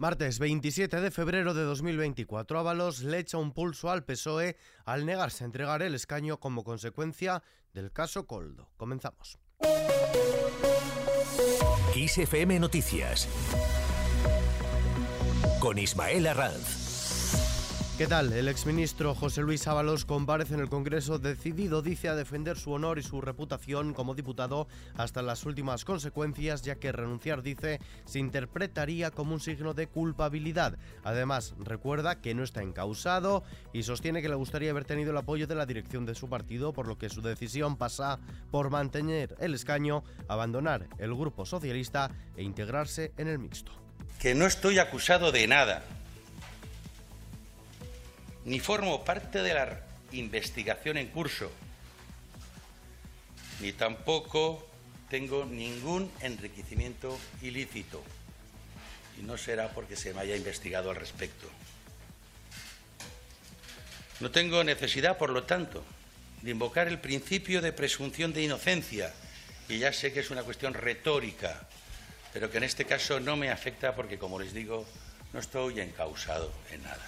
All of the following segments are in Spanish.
Martes 27 de febrero de 2024, Ábalos le echa un pulso al PSOE al negarse a entregar el escaño como consecuencia del caso Coldo. Comenzamos. XFM Noticias con Ismael Arranz. ¿Qué tal? El exministro José Luis Ábalos comparece en el Congreso decidido, dice, a defender su honor y su reputación como diputado hasta las últimas consecuencias, ya que renunciar, dice, se interpretaría como un signo de culpabilidad. Además, recuerda que no está encausado y sostiene que le gustaría haber tenido el apoyo de la dirección de su partido, por lo que su decisión pasa por mantener el escaño, abandonar el grupo socialista e integrarse en el mixto. Que no estoy acusado de nada ni formo parte de la investigación en curso, ni tampoco tengo ningún enriquecimiento ilícito, y no será porque se me haya investigado al respecto. No tengo necesidad, por lo tanto, de invocar el principio de presunción de inocencia, y ya sé que es una cuestión retórica, pero que en este caso no me afecta porque, como les digo, no estoy encausado en nada.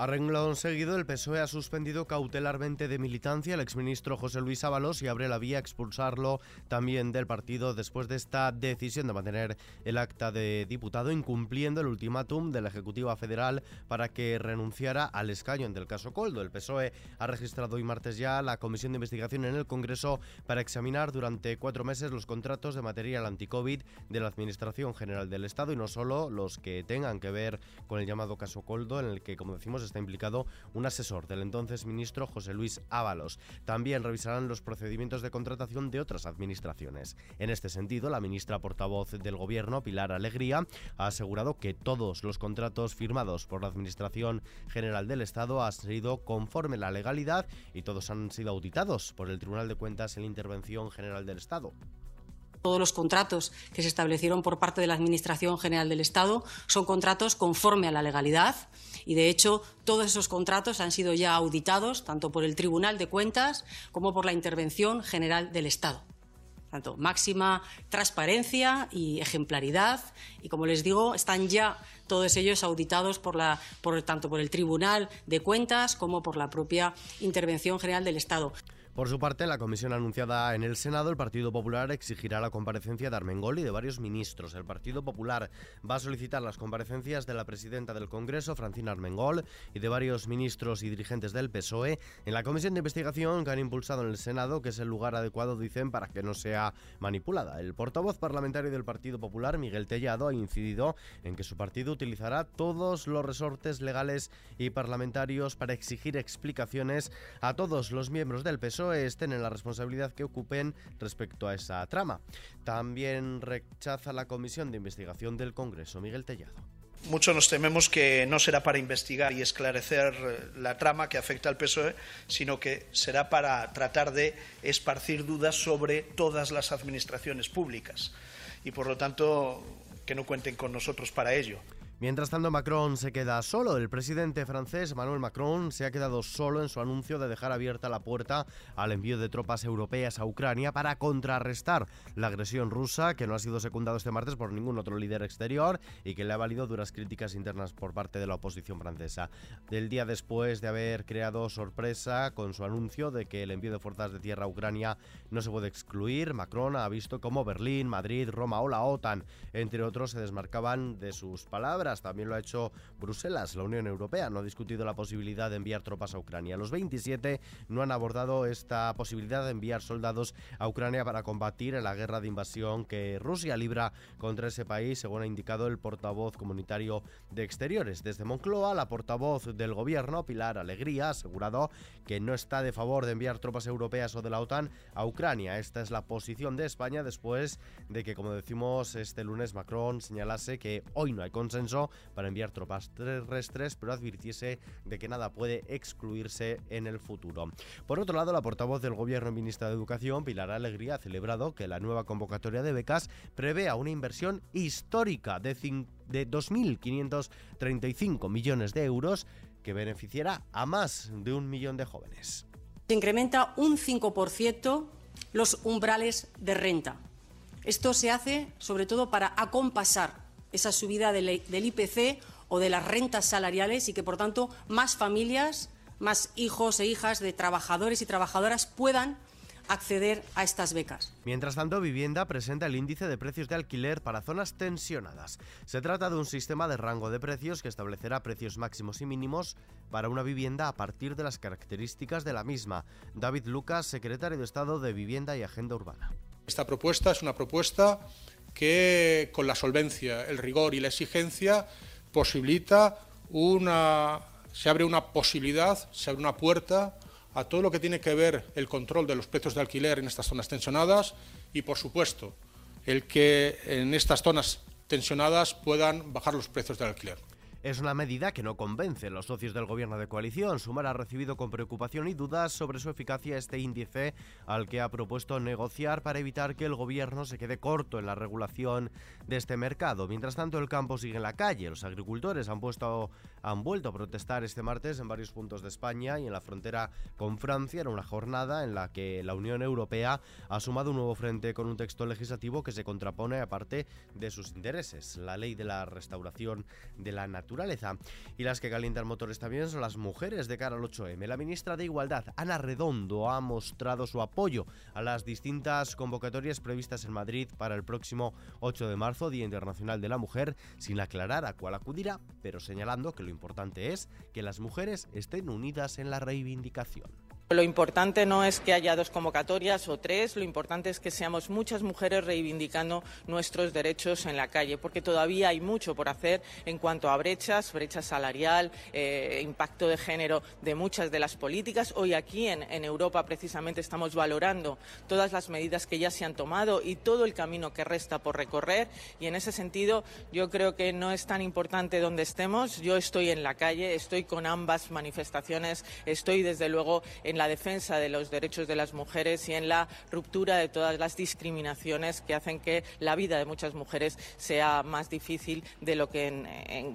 A renglón seguido, el PSOE ha suspendido cautelarmente de militancia al exministro José Luis Ábalos y abre la vía a expulsarlo también del partido después de esta decisión de mantener el acta de diputado, incumpliendo el ultimátum de la Ejecutiva Federal para que renunciara al escaño del caso Coldo. El PSOE ha registrado hoy martes ya la comisión de investigación en el Congreso para examinar durante cuatro meses los contratos de material anti-COVID de la Administración General del Estado y no solo los que tengan que ver con el llamado caso Coldo, en el que, como decimos, está implicado un asesor del entonces ministro José Luis Ábalos. También revisarán los procedimientos de contratación de otras administraciones. En este sentido, la ministra portavoz del Gobierno, Pilar Alegría, ha asegurado que todos los contratos firmados por la Administración General del Estado han sido conforme a la legalidad y todos han sido auditados por el Tribunal de Cuentas en la Intervención General del Estado. Todos los contratos que se establecieron por parte de la Administración General del Estado son contratos conforme a la legalidad y, de hecho, todos esos contratos han sido ya auditados tanto por el Tribunal de Cuentas como por la Intervención General del Estado. Tanto máxima transparencia y ejemplaridad y, como les digo, están ya todos ellos auditados por la, por, tanto por el Tribunal de Cuentas como por la propia Intervención General del Estado. Por su parte, la comisión anunciada en el Senado, el Partido Popular exigirá la comparecencia de Armengol y de varios ministros. El Partido Popular va a solicitar las comparecencias de la presidenta del Congreso, Francina Armengol, y de varios ministros y dirigentes del PSOE en la comisión de investigación que han impulsado en el Senado, que es el lugar adecuado, dicen, para que no sea manipulada. El portavoz parlamentario del Partido Popular, Miguel Tellado, ha incidido en que su partido utilizará todos los resortes legales y parlamentarios para exigir explicaciones a todos los miembros del PSOE estén en la responsabilidad que ocupen respecto a esa trama. También rechaza la Comisión de Investigación del Congreso, Miguel Tellado. Muchos nos tememos que no será para investigar y esclarecer eh, la trama que afecta al PSOE, sino que será para tratar de esparcir dudas sobre todas las administraciones públicas. Y por lo tanto, que no cuenten con nosotros para ello. Mientras tanto, Macron se queda solo. El presidente francés Emmanuel Macron se ha quedado solo en su anuncio de dejar abierta la puerta al envío de tropas europeas a Ucrania para contrarrestar la agresión rusa, que no ha sido secundado este martes por ningún otro líder exterior y que le ha valido duras críticas internas por parte de la oposición francesa. Del día después de haber creado sorpresa con su anuncio de que el envío de fuerzas de tierra a Ucrania no se puede excluir, Macron ha visto cómo Berlín, Madrid, Roma o la OTAN, entre otros, se desmarcaban de sus palabras también lo ha hecho Bruselas. La Unión Europea no ha discutido la posibilidad de enviar tropas a Ucrania. Los 27 no han abordado esta posibilidad de enviar soldados a Ucrania para combatir la guerra de invasión que Rusia libra contra ese país, según ha indicado el portavoz comunitario de Exteriores. Desde Moncloa, la portavoz del gobierno, Pilar Alegría, ha asegurado que no está de favor de enviar tropas europeas o de la OTAN a Ucrania. Esta es la posición de España después de que, como decimos, este lunes Macron señalase que hoy no hay consenso para enviar tropas terrestres, pero advirtiese de que nada puede excluirse en el futuro. Por otro lado, la portavoz del Gobierno y ministra de Educación, Pilar Alegría, ha celebrado que la nueva convocatoria de becas prevea una inversión histórica de, de 2.535 millones de euros que beneficiará a más de un millón de jóvenes. Se incrementa un 5% los umbrales de renta. Esto se hace sobre todo para acompasar esa subida del IPC o de las rentas salariales y que, por tanto, más familias, más hijos e hijas de trabajadores y trabajadoras puedan acceder a estas becas. Mientras tanto, Vivienda presenta el índice de precios de alquiler para zonas tensionadas. Se trata de un sistema de rango de precios que establecerá precios máximos y mínimos para una vivienda a partir de las características de la misma. David Lucas, secretario de Estado de Vivienda y Agenda Urbana. Esta propuesta es una propuesta que con la solvencia, el rigor y la exigencia posibilita una se abre una posibilidad, se abre una puerta a todo lo que tiene que ver el control de los precios de alquiler en estas zonas tensionadas y, por supuesto, el que en estas zonas tensionadas puedan bajar los precios del alquiler. Es una medida que no convence los socios del gobierno de coalición. Sumar ha recibido con preocupación y dudas sobre su eficacia este índice al que ha propuesto negociar para evitar que el gobierno se quede corto en la regulación de este mercado. Mientras tanto, el campo sigue en la calle. Los agricultores han, puesto, han vuelto a protestar este martes en varios puntos de España y en la frontera con Francia en una jornada en la que la Unión Europea ha sumado un nuevo frente con un texto legislativo que se contrapone a parte de sus intereses. La ley de la restauración de la naturaleza y las que calientan motores también son las mujeres de cara al 8M. La ministra de Igualdad, Ana Redondo, ha mostrado su apoyo a las distintas convocatorias previstas en Madrid para el próximo 8 de marzo, Día Internacional de la Mujer, sin aclarar a cuál acudirá, pero señalando que lo importante es que las mujeres estén unidas en la reivindicación. Lo importante no es que haya dos convocatorias o tres, lo importante es que seamos muchas mujeres reivindicando nuestros derechos en la calle, porque todavía hay mucho por hacer en cuanto a brechas, brecha salarial, eh, impacto de género de muchas de las políticas. Hoy aquí en, en Europa precisamente estamos valorando todas las medidas que ya se han tomado y todo el camino que resta por recorrer y en ese sentido yo creo que no es tan importante donde estemos. Yo estoy en la calle, estoy con ambas manifestaciones, estoy desde luego en la defensa de los derechos de las mujeres y en la ruptura de todas las discriminaciones que hacen que la vida de muchas mujeres sea más difícil de lo que en,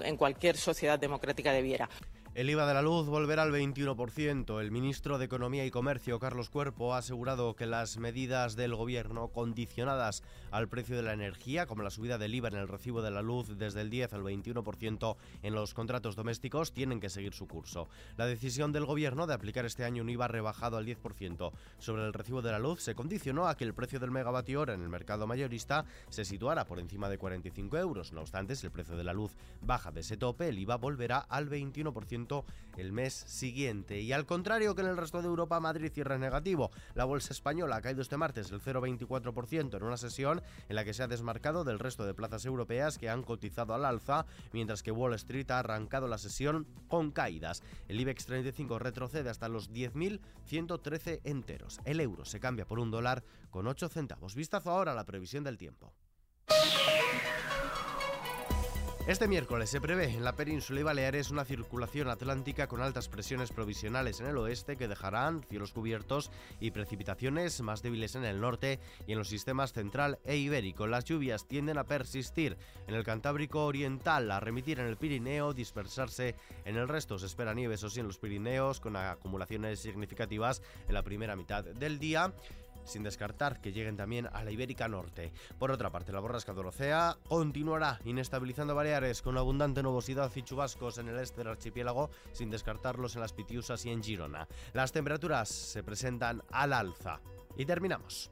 en cualquier sociedad democrática debiera. El IVA de la luz volverá al 21%. El ministro de Economía y Comercio, Carlos Cuerpo, ha asegurado que las medidas del gobierno condicionadas al precio de la energía, como la subida del IVA en el recibo de la luz desde el 10 al 21% en los contratos domésticos, tienen que seguir su curso. La decisión del gobierno de aplicar este año un IVA rebajado al 10% sobre el recibo de la luz se condicionó a que el precio del megavatio hora en el mercado mayorista se situara por encima de 45 euros. No obstante, si el precio de la luz baja de ese tope, el IVA volverá al 21% el mes siguiente. Y al contrario que en el resto de Europa, Madrid cierra negativo. La bolsa española ha caído este martes el 0,24% en una sesión en la que se ha desmarcado del resto de plazas europeas que han cotizado al alza, mientras que Wall Street ha arrancado la sesión con caídas. El IBEX 35 retrocede hasta los 10.113 enteros. El euro se cambia por un dólar con 8 centavos. Vistazo ahora a la previsión del tiempo. Este miércoles se prevé en la península y Baleares una circulación atlántica con altas presiones provisionales en el oeste que dejarán cielos cubiertos y precipitaciones más débiles en el norte y en los sistemas central e ibérico. Las lluvias tienden a persistir en el Cantábrico Oriental, a remitir en el Pirineo, dispersarse en el resto. Se espera nieve, eso sí, en los Pirineos, con acumulaciones significativas en la primera mitad del día sin descartar que lleguen también a la Ibérica Norte. Por otra parte, la borrasca Dorocea continuará inestabilizando Con abundante nubosidad y chubascos en el este del archipiélago, sin descartarlos en las Pitiusas y en Girona. Las temperaturas se presentan al alza. Y terminamos.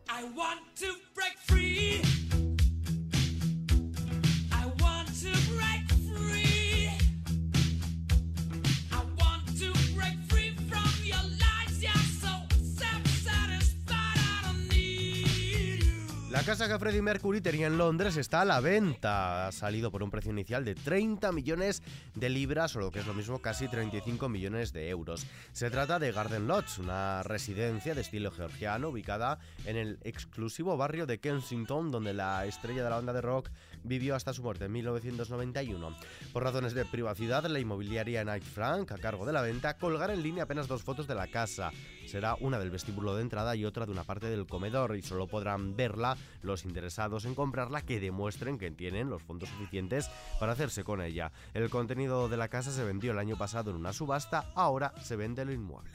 La casa que Freddie Mercury tenía en Londres está a la venta. Ha salido por un precio inicial de 30 millones de libras, o lo que es lo mismo, casi 35 millones de euros. Se trata de Garden Lodge, una residencia de estilo georgiano ubicada en el exclusivo barrio de Kensington, donde la estrella de la banda de rock vivió hasta su muerte en 1991. Por razones de privacidad, la inmobiliaria Knight Frank, a cargo de la venta, colgará en línea apenas dos fotos de la casa. Será una del vestíbulo de entrada y otra de una parte del comedor, y solo podrán verla los interesados en comprarla que demuestren que tienen los fondos suficientes para hacerse con ella. El contenido de la casa se vendió el año pasado en una subasta, ahora se vende el inmueble.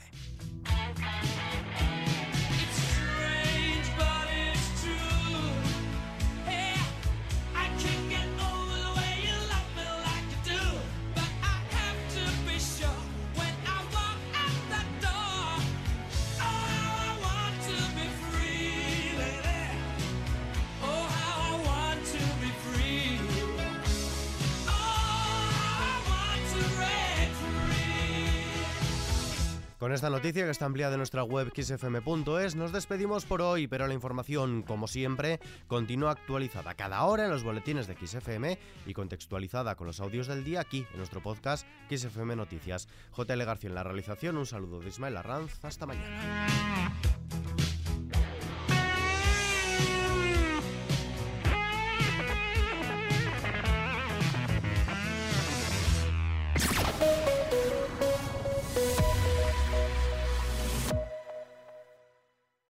Con esta noticia que está ampliada en nuestra web xfm.es nos despedimos por hoy, pero la información, como siempre, continúa actualizada cada hora en los boletines de XFM y contextualizada con los audios del día aquí en nuestro podcast XFM Noticias. JL García en la realización, un saludo de Ismael Arranz, hasta mañana.